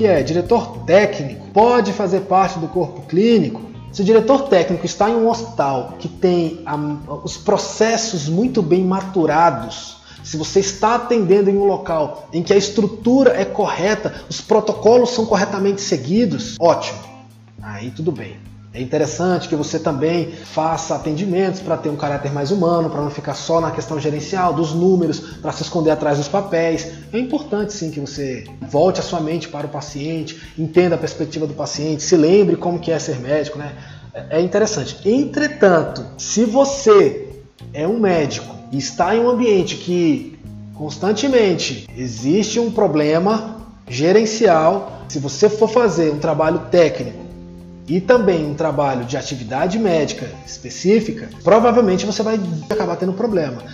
Que é diretor técnico, pode fazer parte do corpo clínico. Se o diretor técnico está em um hospital que tem a, os processos muito bem maturados, se você está atendendo em um local em que a estrutura é correta, os protocolos são corretamente seguidos, ótimo. Aí tudo bem. É interessante que você também faça atendimentos para ter um caráter mais humano, para não ficar só na questão gerencial, dos números, para se esconder atrás dos papéis. É importante sim que você volte a sua mente para o paciente, entenda a perspectiva do paciente, se lembre como que é ser médico, né? É interessante. Entretanto, se você é um médico e está em um ambiente que constantemente existe um problema gerencial, se você for fazer um trabalho técnico e também um trabalho de atividade médica específica, provavelmente você vai acabar tendo problema.